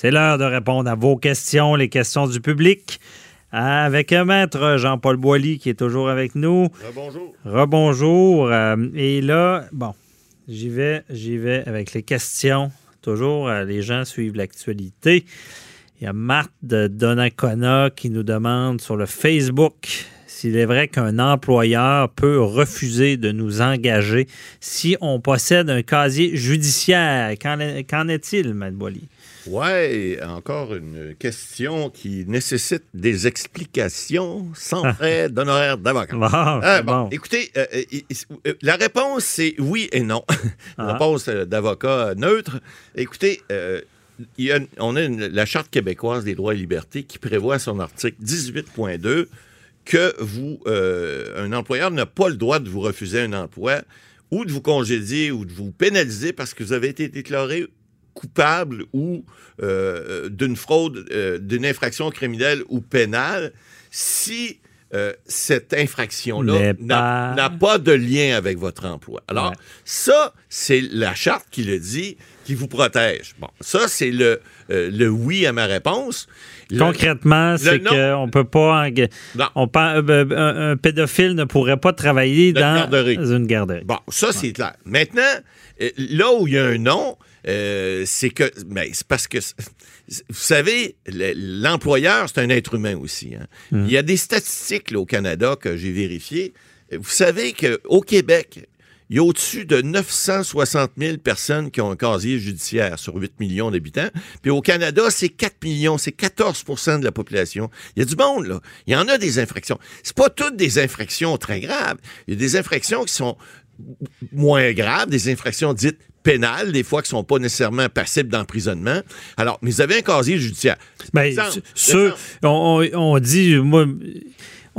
C'est l'heure de répondre à vos questions, les questions du public, avec un maître Jean-Paul Boilly qui est toujours avec nous. Rebonjour. Rebonjour. Euh, et là, bon, j'y vais, j'y vais avec les questions. Toujours, euh, les gens suivent l'actualité. Il y a Marthe de Donnacona qui nous demande sur le Facebook s'il est vrai qu'un employeur peut refuser de nous engager si on possède un casier judiciaire. Qu'en est-il, Mme Boilly? Oui, encore une question qui nécessite des explications sans frais d'honoraires d'avocat. Ah, bon, Écoutez, euh, euh, euh, la réponse, c'est oui et non. La ah. réponse d'avocat neutre. Écoutez, on a la Charte québécoise des droits et libertés qui prévoit son article 18.2 que vous, euh, un employeur n'a pas le droit de vous refuser un emploi ou de vous congédier ou de vous pénaliser parce que vous avez été déclaré coupable ou euh, d'une fraude, euh, d'une infraction criminelle ou pénale si cette infraction-là n'a pas... de lien avec votre emploi. Alors, ça, c'est la charte qui le dit, qui vous protège. Bon, ça, c'est le, le oui à ma réponse. Concrètement, c'est qu'on peut pas. On, euh, euh, un, pédophile ne pourrait pas travailler dans, une garderie. Bon, ça, c'est clair. Maintenant, euh, là où il y a un non, c'est que. Mais c'est parce que. Vous savez, l'employeur, c'est un être humain aussi. Hein. Hum. Il y a des statistiques au Canada que j'ai vérifiées. Vous savez qu'au Québec, il y a au-dessus de 960 000 personnes qui ont un casier judiciaire sur 8 millions d'habitants. Puis au Canada, c'est 4 millions, c'est 14% de la population. Il y a du monde, là. Il y en a des infractions. C'est pas toutes des infractions très graves. Il y a des infractions qui sont moins graves, des infractions dites pénales, des fois qui sont pas nécessairement passibles d'emprisonnement. Alors, mais vous avez un casier judiciaire. Ben, ce, on, on, dit, moi,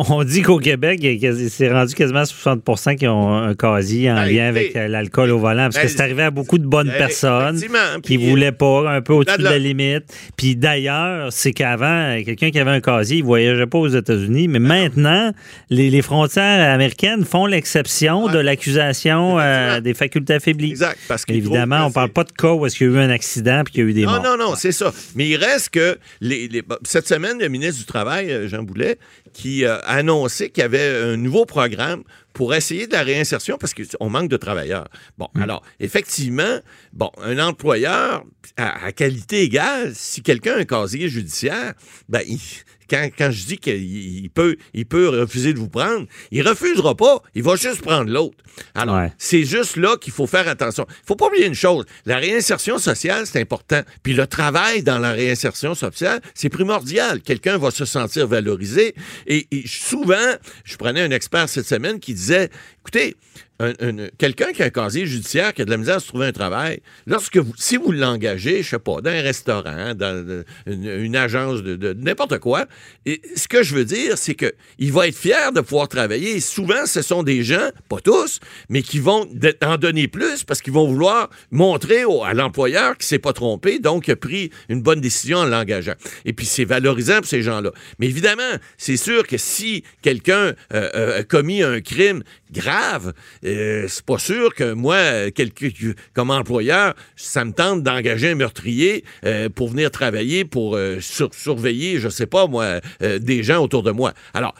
on dit qu'au Québec, c'est rendu quasiment 60% qui ont un casier en ben, lien avec euh, l'alcool au volant. Parce que ben, c'est arrivé à beaucoup de bonnes ben, personnes qui ne voulaient pas, un peu au-dessus de la limite. Puis d'ailleurs, c'est qu'avant, quelqu'un qui avait un casier, il ne voyageait pas aux États-Unis. Mais maintenant, les, frontières américaines font l'exception de l'accusation euh, des facultés affaiblies. Exact. Parce Évidemment, on ne parle pas de cas où est-ce qu'il y a eu un accident puis qu'il y a eu des non, morts. Non, non, non, c'est ça. Mais il reste que cette semaine, le ministre du Travail, euh, Jean Boulet, qui a annoncé qu'il y avait un nouveau programme pour essayer de la réinsertion parce qu'on manque de travailleurs. Bon, mm. alors, effectivement, bon, un employeur à, qualité égale, si quelqu'un a un casier judiciaire, ben, il, quand, je dis qu'il peut, il peut refuser de vous prendre, il refusera pas. Il va juste prendre l'autre. Alors, c'est juste là qu'il faut faire attention. Il faut pas oublier une chose. La réinsertion sociale, c'est important. Puis le travail dans la réinsertion sociale, c'est primordial. Quelqu'un va se sentir valorisé. et souvent, je prenais un expert cette semaine qui disait, écoutez, quelqu'un qui a un casier judiciaire, qui a de la misère à se trouver un travail, lorsque vous, si vous l'engagez, je sais pas, dans un restaurant, dans une, agence de, n'importe quoi, ce que je veux dire, c'est que il va être fier de pouvoir travailler. souvent, ce sont des gens, pas tous, mais qui vont en donner plus parce qu'ils vont vouloir montrer à l'employeur qu'il s'est pas trompé, donc a pris une bonne décision en l'engageant. Et puis c'est valorisant pour ces gens-là. Mais évidemment, c'est sûr que si quelqu'un euh, euh, a commis un crime grave, euh, c'est pas sûr que moi, comme employeur, ça me tente d'engager un meurtrier euh, pour venir travailler, pour euh, surveiller, je sais pas moi, des gens autour de moi. Alors,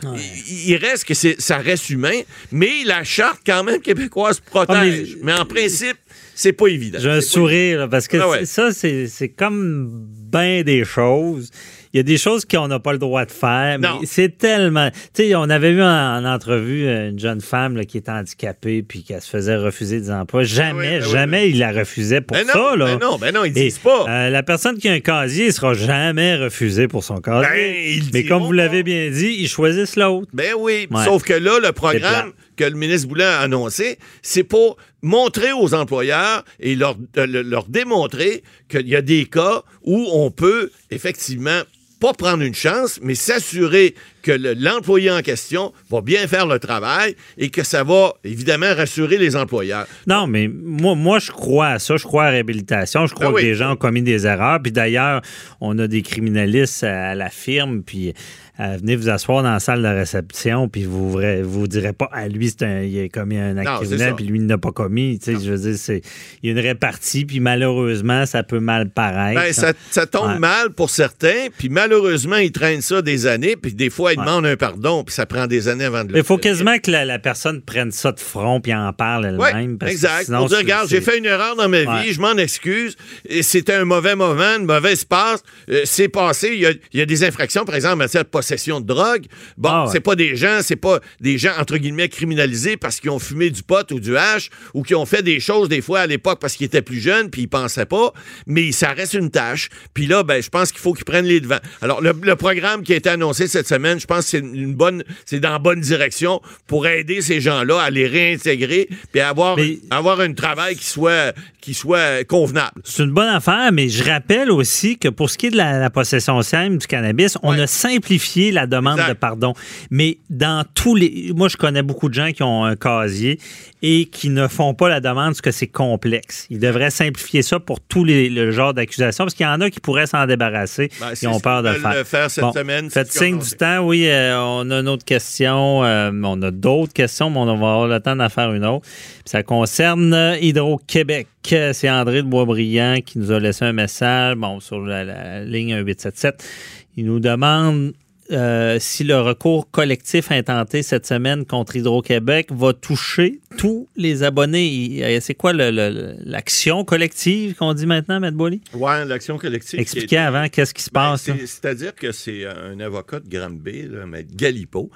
il, reste que ça reste humain, mais la charte quand même québécoise protège. Ah, mais... en principe, c'est pas évident. J'ai un sourire parce que ah ça, c'est comme bien des choses il y a des choses qu'on n'a pas le droit de faire. Mais c'est tellement. Tu sais, on avait vu en, entrevue une jeune femme qui était handicapée puis qui se faisait refuser des emplois. Jamais, ben jamais ben il la refusait pour ben ça. Là. Ben non, ben non, ils disent pas. Euh, la personne qui a un casier ne sera jamais refusée pour son casier. mais comme vous l'avez bien dit, ils choisissent l'autre. Ben oui. Sauf que là, le programme que le ministre Boulin a annoncé, c'est pour montrer aux employeurs et leur, leur démontrer qu'il y a des cas où on peut effectivement pas prendre une chance, mais s'assurer que l'employé en question va bien faire le travail et que ça va évidemment rassurer les employeurs. Non, mais moi, moi je crois à ça. Je crois à la réhabilitation. Je crois ben que des gens ont commis des erreurs. Puis d'ailleurs, on a des criminalistes à la firme. Puis euh, venez vous asseoir dans la salle de réception, puis vous ne vous direz pas, à ah, lui, un, il a commis un acte criminel, puis lui, il n'a pas commis. je veux dire, c'est, il y a une répartie, puis malheureusement, ça peut mal paraître. Ben, ça, ça, tombe mal pour certains, puis malheureusement, ils traînent ça des années, puis des fois, ils demandent un pardon, puis ça prend des années avant de le Il faut quasiment que la, personne prenne ça de front, puis en parle elle-même. exact. Sinon, pour dire, regarde, j'ai fait une erreur dans ma vie, je m'en excuse, et c'était un mauvais moment, une mauvaise passe, euh, c'est passé, il y, a, il y, a, des infractions, par exemple, en matière de possession de drogue. Bon, ah c'est pas des gens, c'est pas des gens entre guillemets criminalisés parce qu'ils ont fumé du pot ou du hash ou qui ont fait des choses des fois à l'époque parce qu'ils étaient plus jeunes puis ils pensaient pas, mais ça reste une tâche. Puis là, ben, je pense qu'il faut qu'ils prennent les devants. Alors le, programme qui a été annoncé cette semaine, je pense que c'est une bonne, c'est dans la bonne direction pour aider ces gens-là à les réintégrer puis à avoir avoir un travail qui soit qui soit convenable. C'est une bonne affaire, mais je rappelle aussi que pour ce qui est de la, possession simple du cannabis, on a simplifié la demande de pardon. Mais dans tous les. Moi, je connais beaucoup de gens qui ont un casier et qui ne font pas la demande parce que c'est complexe. Ils devraient simplifier ça pour tous les le genre d'accusations parce qu'il y en a qui pourraient s'en débarrasser. Ben, ils ont peur de le faire. faire cette semaine. Faites signe du temps. Oui, euh, on a une autre question. Euh, on a d'autres questions, mais on va avoir le temps d'en faire une autre. ça concerne Hydro-Québec. C'est André de Boisbriand qui nous a laissé un message bon, sur la, la ligne 1877. Il nous demande euh, si le recours collectif intenté cette semaine contre Hydro-Québec va toucher tous les abonnés. C'est quoi l'action collective qu'on dit maintenant, M. Boily? Oui, l'action collective. Expliquez avant qu'est-ce qui se ben, passe. C'est-à-dire que c'est un avocat de Granby, M. Galipo,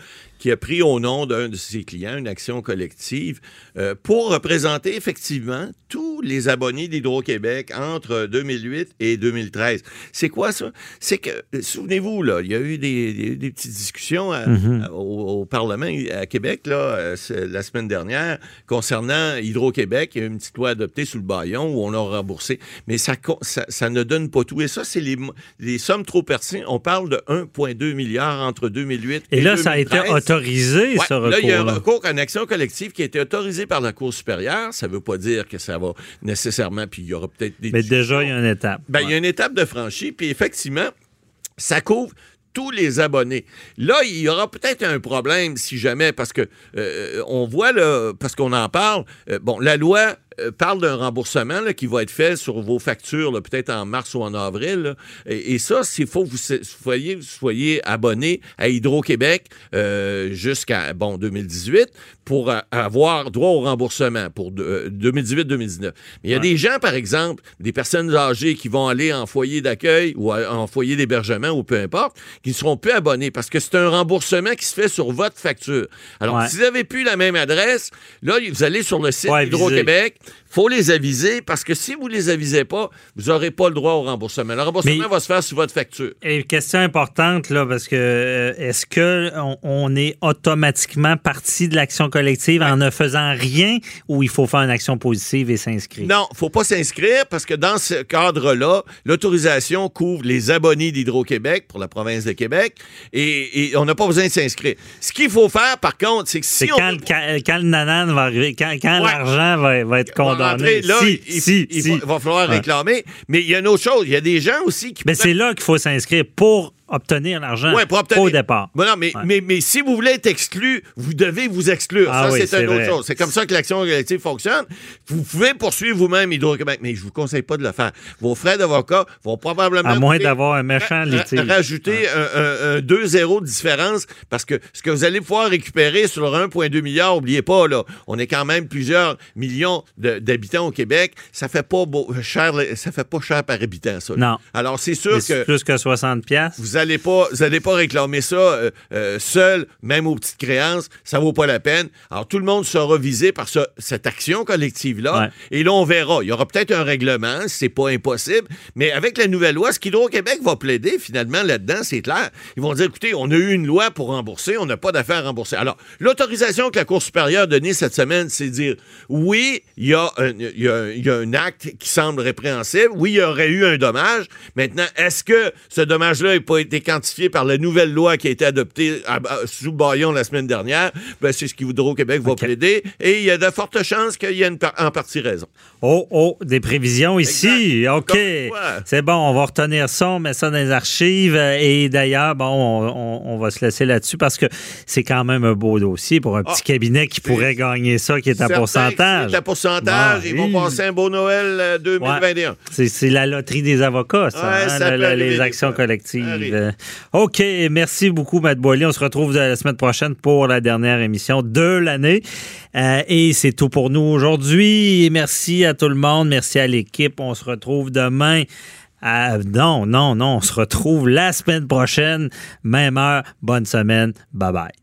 qui a pris au nom d'un de ses clients une action collective euh, pour représenter effectivement tous les abonnés d'Hydro-Québec entre 2008 et 2013. C'est quoi ça? C'est que, souvenez-vous, là, il y a eu des, petites discussions mm-hmm. au, Parlement à Québec là, euh, la semaine dernière concernant Hydro-Québec. Il y a une petite loi adoptée sous le baillon où on a remboursé. Mais ça, ça, ne donne pas tout. Et ça, c'est les, les sommes trop perçues. On parle de 1,2 milliard entre 2008 et, et là, ça a été autorisé, ce recours. Là, il y a un recours en action collective qui a été autorisé par la Cour supérieure. Ça ne veut pas dire que ça va nécessairement, puis il y aura peut-être des... Mais déjà, il y a une étape. Ben, il y a une étape de franchie, puis effectivement, ça couvre tous les abonnés. Là, il y aura peut-être un problème si jamais, parce que euh, on voit, là, parce qu'on en parle, euh, bon, la loi euh, parle d'un remboursement qui va être fait sur vos factures, peut-être en mars ou en avril. Et, ça, s'il faut que vous soyez, soyez abonné à Hydro-Québec jusqu'à bon 2018 pour avoir droit au remboursement pour 2018-2019. Mais il y a des gens, par exemple, des personnes âgées qui vont aller en foyer d'accueil ou en foyer d'hébergement ou peu importe, qui ne seront plus abonnés parce que c'est un remboursement qui se fait sur votre facture. Alors, si vous n'avez plus la même adresse, là, vous allez sur le site d'Hydro-Québec, faut les aviser parce que si vous ne les avisez pas, vous n'aurez pas le droit au remboursement. Le remboursement va se faire sur votre facture. Et question importante, là, parce que euh, est-ce qu'on on est automatiquement parti de l'action collective en ne faisant rien ou il faut faire une action positive et s'inscrire? Non, il ne faut pas s'inscrire parce que dans ce cadre-là, l'autorisation couvre les abonnés d'Hydro-Québec pour la province de Québec et, on n'a pas besoin de s'inscrire. Ce qu'il faut faire, par contre, c'est que si on... Quand, quand, le nanan va arriver, quand, l'argent va, va, être condamné là, il, va, falloir réclamer. Mais il y a une autre chose. Il y a des gens aussi qui. Mais c'est là qu'il faut s'inscrire pour obtenir l'argent au départ. mais, mais, mais, si vous voulez être exclu, vous devez vous exclure. Ah ça, c'est une autre chose. C'est comme ça que l'action collective fonctionne. Vous pouvez poursuivre vous-même Hydro-Québec, mais je ne vous conseille pas de le faire. Vos frais d'avocat vont probablement... À moins d'avoir un méchant litige. Rajouter un, 2-0 de différence parce que ce que vous allez pouvoir récupérer sur 1,2 milliard, n'oubliez pas, là, on est quand même plusieurs millions d'habitants au Québec. Ça fait pas cher, ça fait pas cher par habitant, ça. Non. Alors, c'est sûr que... Plus que 60 pièces vous n'allez pas, vous pas réclamer ça euh, euh, seul, même aux petites créances, ça vaut pas la peine. Alors tout le monde sera visé par cette action collective là, et là on verra. Il y aura peut-être un règlement, c'est pas impossible, mais avec la nouvelle loi, ce qu'Hydro-Québec va plaider finalement là-dedans, c'est clair. Ils vont dire, écoutez, on a eu une loi pour rembourser, on n'a pas d'affaires à rembourser. Alors l'autorisation que la Cour supérieure a donnée cette semaine, c'est dire, oui, il y, a y a un acte qui semble répréhensible, oui, il y aurait eu un dommage. Maintenant, est-ce que ce dommage-là n'est pas été quantifié par la nouvelle loi qui a été adoptée sous Bayon la semaine dernière, ben, c'est ce qu'Hydro-Québec va plaider. Et il y a de fortes chances qu'il y ait en partie raison. Oh, oh, des prévisions ici. OK. C'est bon, on va retenir ça, on met ça dans les archives. Et d'ailleurs, bon, on, va se laisser là-dessus parce que c'est quand même un beau dossier pour un petit ah, cabinet qui pourrait gagner ça, qui est à pourcentage. C'est à pourcentage. Ils vont passer un beau Noël 2021. Euh, c'est la loterie des avocats, ça, hein, les actions collectives. OK, merci beaucoup, Matt Boily. On se retrouve la semaine prochaine pour la dernière émission de l'année. Euh, et c'est tout pour nous aujourd'hui. Merci à tout le monde. Merci à l'équipe. On se retrouve demain. non, non, non. On se retrouve la semaine prochaine. Même heure. Bonne semaine. Bye bye.